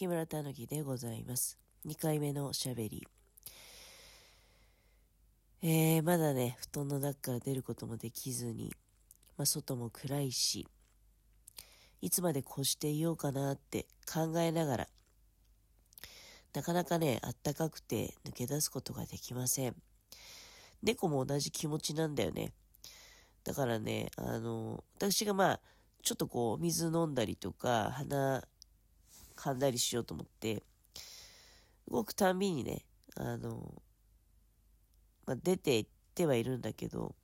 木村たぬきでございます。2回目のおしゃべり。えー、まだね、布団の中から出ることもできずに、まあ、外も暗いし、いつまでこうしていようかなって考えながら、なかなかね、あったかくて抜け出すことができません。猫も同じ気持ちなんだよね。だからね、あの、私がまあ、ちょっとこう、水飲んだりとか、鼻噛んだりしようと思って、動くたんびにね、あの、まあ、出て行ってはいるんだけど、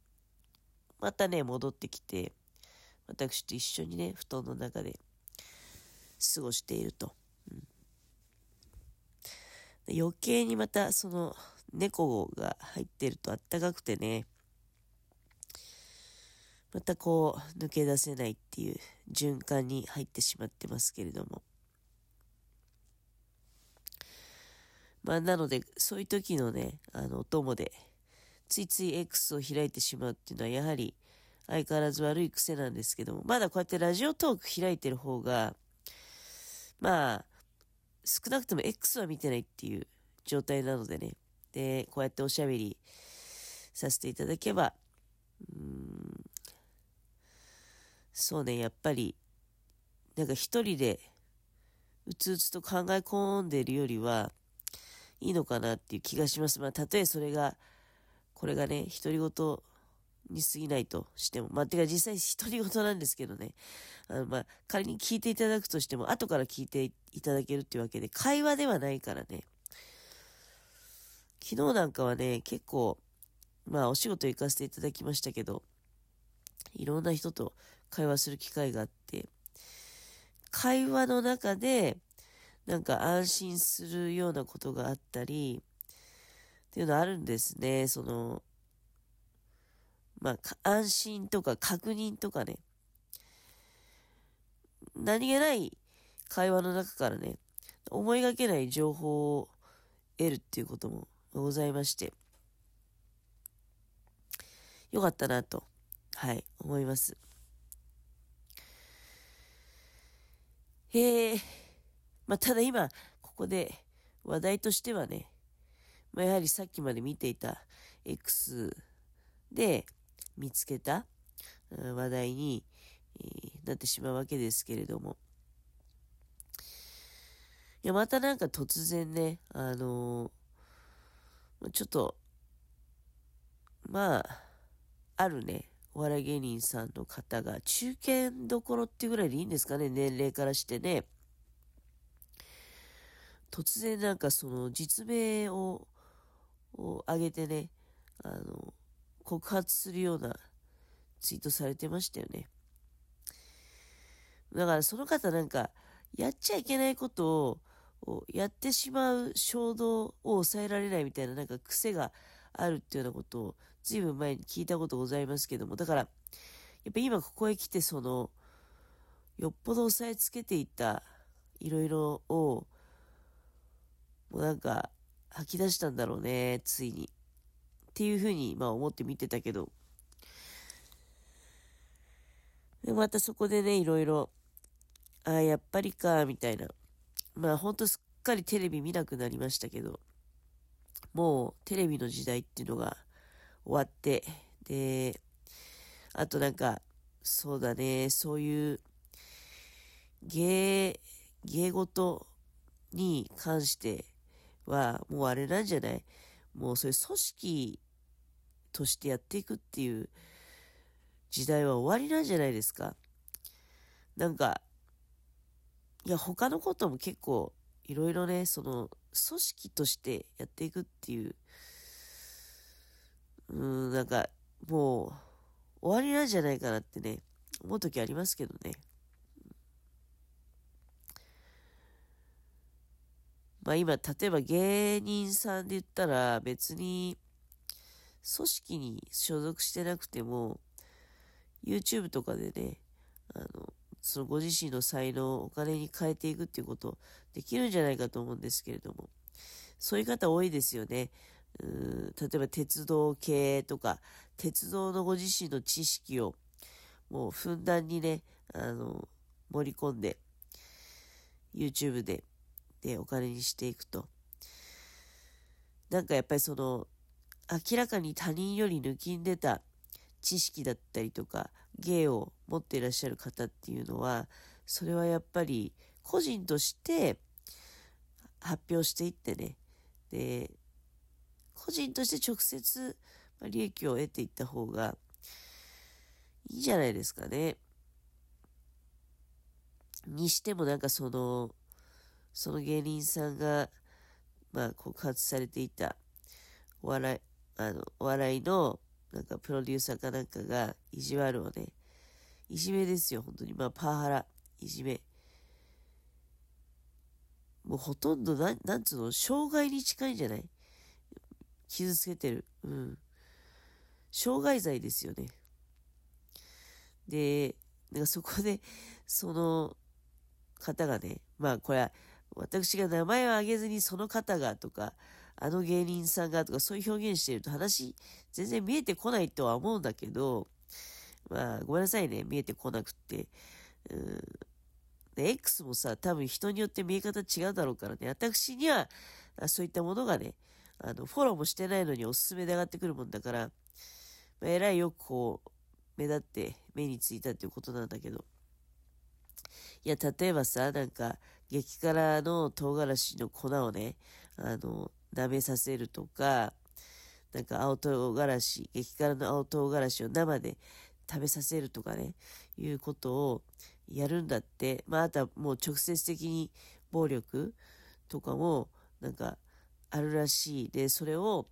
またね、戻ってきて、私と一緒にね、布団の中で過ごしていると。うん、余計にまたその猫が入ってるとあったかくてね、またこう抜け出せないっていう循環に入ってしまってますけれども。まあなのでそういう時のね、あのお供でついつい X を開いてしまうっていうのはやはり相変わらず悪い癖なんですけども、まだこうやってラジオトーク開いてる方が、まあ、少なくとも X は見てないっていう状態なのでね。で、こうやっておしゃべりさせていただけば、うん、そうね、やっぱり、なんか一人でうつうつと考え込んでるよりは、いいのかなっていう気がします。まあ、たとえそれが、これがね、独り言に過ぎないとしても、まあ、てか実際独り言なんですけどね、あの、まあ、仮に聞いていただくとしても、後から聞いていただけるっていうわけで、会話ではないからね。昨日なんかはね、結構、まあ、お仕事行かせていただきましたけど、いろんな人と会話する機会があって、会話の中で、なんか安心するようなことがあったり、っていうのあるんですね。その、まあ、安心とか確認とかね、何気ない会話の中からね、思いがけない情報を得るっていうこともございまして、よかったなと、はい、思います。え、まあ、ただ今、ここで話題としてはね、まあ、やはりさっきまで見ていた X で、見つけた話題になってしまうわけですけれども。いや、またなんか突然ね、あのー、ちょっと、まあ、あるね、お笑い芸人さんの方が、中堅どころっていうぐらいでいいんですかね、年齢からしてね。突然なんかその実名を、を上げてね、あの、告発するようなツイートされてましたよね。だからその方なんか、やっちゃいけないことをやってしまう衝動を抑えられないみたいななんか癖があるっていうようなことを随分前に聞いたことございますけども、だから、やっぱ今ここへ来てその、よっぽど押さえつけていたいろいろを、もうなんか吐き出したんだろうね、ついに。っていうふうに、まあ思って見てたけど、で、またそこでね、いろいろ、ああ、やっぱりか、みたいな。まあほんとすっかりテレビ見なくなりましたけど、もうテレビの時代っていうのが終わって、で、あとなんか、そうだね、そういう芸、芸事に関しては、もうあれなんじゃない？もうそういう組織としてやっていくっていう時代は終わりなんじゃないですか？なんか、いや、他のことも結構いろいろね、その、組織としてやっていくっていう、うん、なんか、もう、終わりなんじゃないかなってね、思う時ありますけどね。まあ今、例えば芸人さんで言ったら別に組織に所属してなくても、YouTube とかでね、あの、そのご自身の才能をお金に変えていくっていうことできるんじゃないかと思うんですけれども、そういう方多いですよね。うん例えば鉄道系とか、鉄道のご自身の知識をもうふんだんにね、あの、盛り込んで、YouTube ででお金にしていくと。なんかやっぱりその、明らかに他人より抜きんでた知識だったりとか、芸を持っていらっしゃる方っていうのは、それはやっぱり個人として発表していってね、で、個人として直接利益を得ていった方がいいんじゃないですかね。にしてもなんかその、その芸人さんが、まあ告発されていたお笑い、あの、お笑いのなんかプロデューサーかなんかが意地悪をね、いじめですよ、本当に。まあパワハラ、いじめ。もうほとんどなん、なんつうの、障害に近いんじゃない？傷つけてる。うん。傷害罪ですよね。で、なんかそこで、その方がね、まあこれは、私が名前を挙げずにその方がとか、あの芸人さんがとかそういう表現してると話全然見えてこないとは思うんだけど、まあごめんなさいね、見えてこなくって。うん。で、X もさ、多分人によって見え方違うだろうからね、私にはそういったものがね、あの、フォローもしてないのにおすすめで上がってくるもんだから、まあ、えらいよくこう、目立って目についたっていうことなんだけど。いや、例えばさ、なんか、激辛の唐辛子の粉をね、あの、舐めさせるとか、なんか青唐辛子、激辛の青唐辛子を生で食べさせるとかね、いうことをやるんだって。まあ、あとはもう直接的に暴力とかも、なんか、あるらしい。で、それを、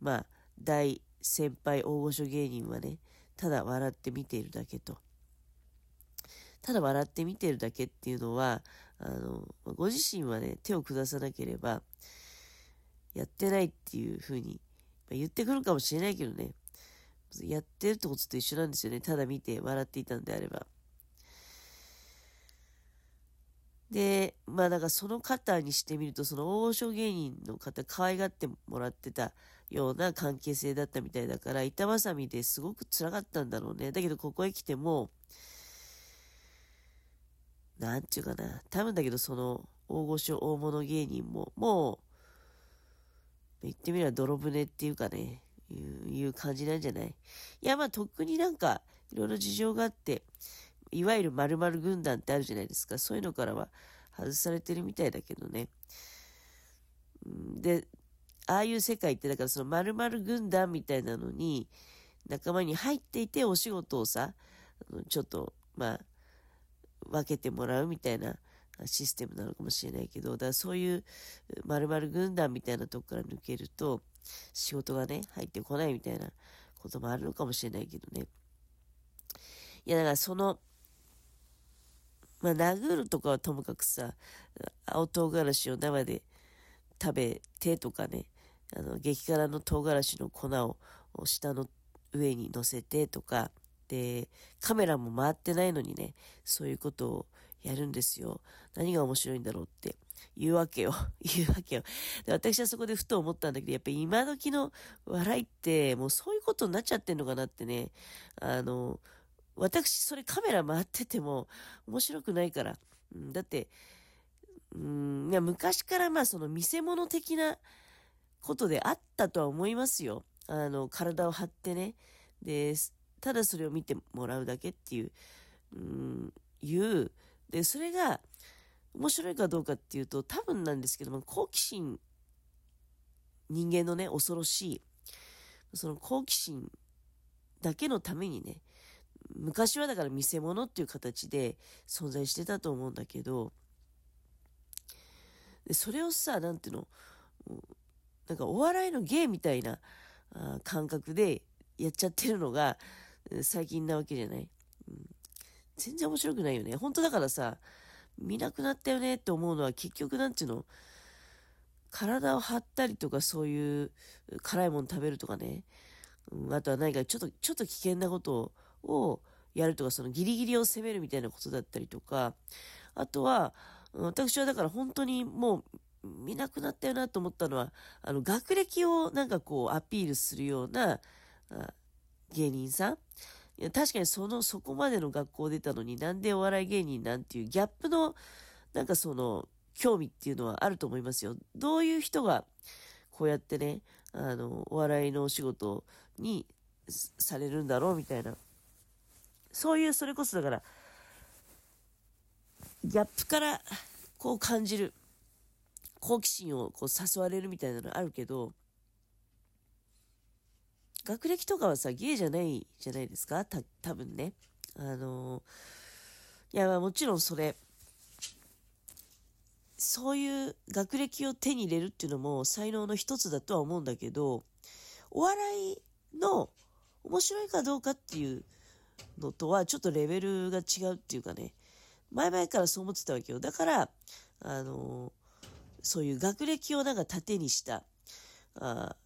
まあ、大先輩大御所芸人はね、ただ笑って見ているだけと。ただ笑って見てるだけっていうのは、あの、ご自身はね、手を下さなければ、やってないっていうふうに、ま言ってくるかもしれないけどね、やってるってことと一緒なんですよね。ただ見て笑っていたんであれば。で、まあだからその方にしてみると、その大御所芸人の方、可愛がってもらってたような関係性だったみたいだから、板挟みですごく辛かったんだろうね。だけどここへ来ても、なんちゅうかな。多分だけどその大御所大物芸人も、もう、言ってみれば泥船っていうかね、いういう感じなんじゃない？いや、まあ、とっくになんか、いろいろ事情があって、いわゆる〇〇軍団ってあるじゃないですか。そういうのからは外されてるみたいだけどね。で、ああいう世界って、だからその〇〇軍団みたいなのに、仲間に入っていてお仕事をさ、ちょっと、まあ、分けてもらうみたいなシステムなのかもしれないけど、だからそういう〇〇軍団みたいなとこから抜けると、仕事がね、入ってこないみたいなこともあるのかもしれないけどね。いや、だからその、まあ、殴るとかはともかくさ、青唐辛子を生で食べてとかね、あの、激辛の唐辛子の粉を下の上に乗せてとか、で、カメラも回ってないのにね、そういうことをやるんですよ。何が面白いんだろうって言うわけよ。言うわけよ。で、私はそこでふと思ったんだけど、やっぱり今時の笑いって、もうそういうことになっちゃってんのかなってね、あの、私、それカメラ回ってても面白くないから。うん、だって、うん、いや、昔からまあその見せ物的なことであったとは思いますよ。あの、体を張ってね。で、ただそれを見てもらうだけっていう、うん、いう、で、それが面白いかどうかっていうと、多分なんですけども、好奇心、人間のね、恐ろしい、その好奇心だけのためにね、昔はだから見せ物っていう形で存在してたと思うんだけど、でそれをさ、なんていうの、なんかお笑いの芸みたいな感覚でやっちゃってるのが最近なわけじゃない、うん、全然面白くないよね。本当だからさ、見なくなったよねって思うのは結局なんていうの、体を張ったりとかそういう辛いもの食べるとかね、うん、あとは何かちょっと、ちょっと危険なことをやるとか、そのギリギリを攻めるみたいなことだったりとか、あとは、私はだから本当にもう見なくなったよなと思ったのは、あの、学歴をなんかこうアピールするような芸人さん？いや確かにその、そこまでの学校出たのになんでお笑い芸人なんていうギャップの、なんかその、興味っていうのはあると思いますよ。どういう人がこうやってね、あの、お笑いのお仕事にされるんだろうみたいな。そういう、それこそだから、ギャップからこう感じる、好奇心をこう誘われるみたいなのあるけど、学歴とかはさ、ゲイじゃないじゃないですか？た、多分ね。あのいや、まあもちろんそれ、そういう学歴を手に入れるっていうのも才能の一つだとは思うんだけど、お笑いの面白いかどうかっていうのとはちょっとレベルが違うっていうかね、前々からそう思ってたわけよ。だから、あのそういう学歴をなんか盾にした、あ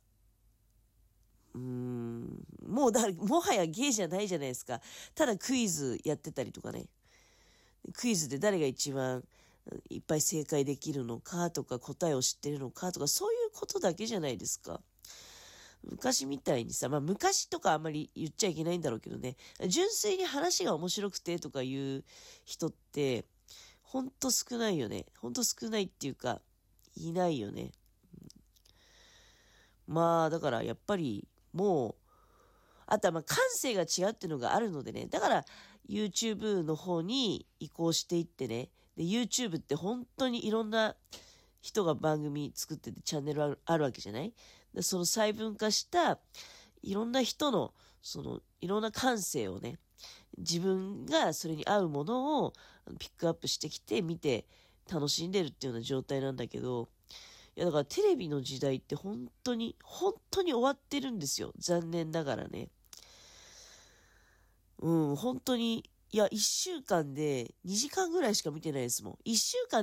うん、もうだ、もはやゲイじゃないじゃないですか。ただクイズやってたりとかね。クイズで誰が一番いっぱい正解できるのかとか答えを知ってるのかとかそういうことだけじゃないですか。昔みたいにさ、まあ昔とかあんまり言っちゃいけないんだろうけどね、純粋に話が面白くてとかいう人って、ほんと少ないよね。ほんと少ないっていうか、いないよね。まあ、だからやっぱりもう、あとはまあ感性が違うっていうのがあるのでね、だから YouTube の方に移行していってね、で、YouTube って本当にいろんな人が番組作っててチャンネルあるあるわけじゃない？でその細分化したいろんな人のそのいろんな感性をね自分がそれに合うものをピックアップしてきて見て楽しんでるっていうような状態なんだけどいやだからテレビの時代って本当に本当に終わってるんですよ。残念ながらね。うん本当にいや1週間で2時間ぐらいしか見てないですもん。1週間で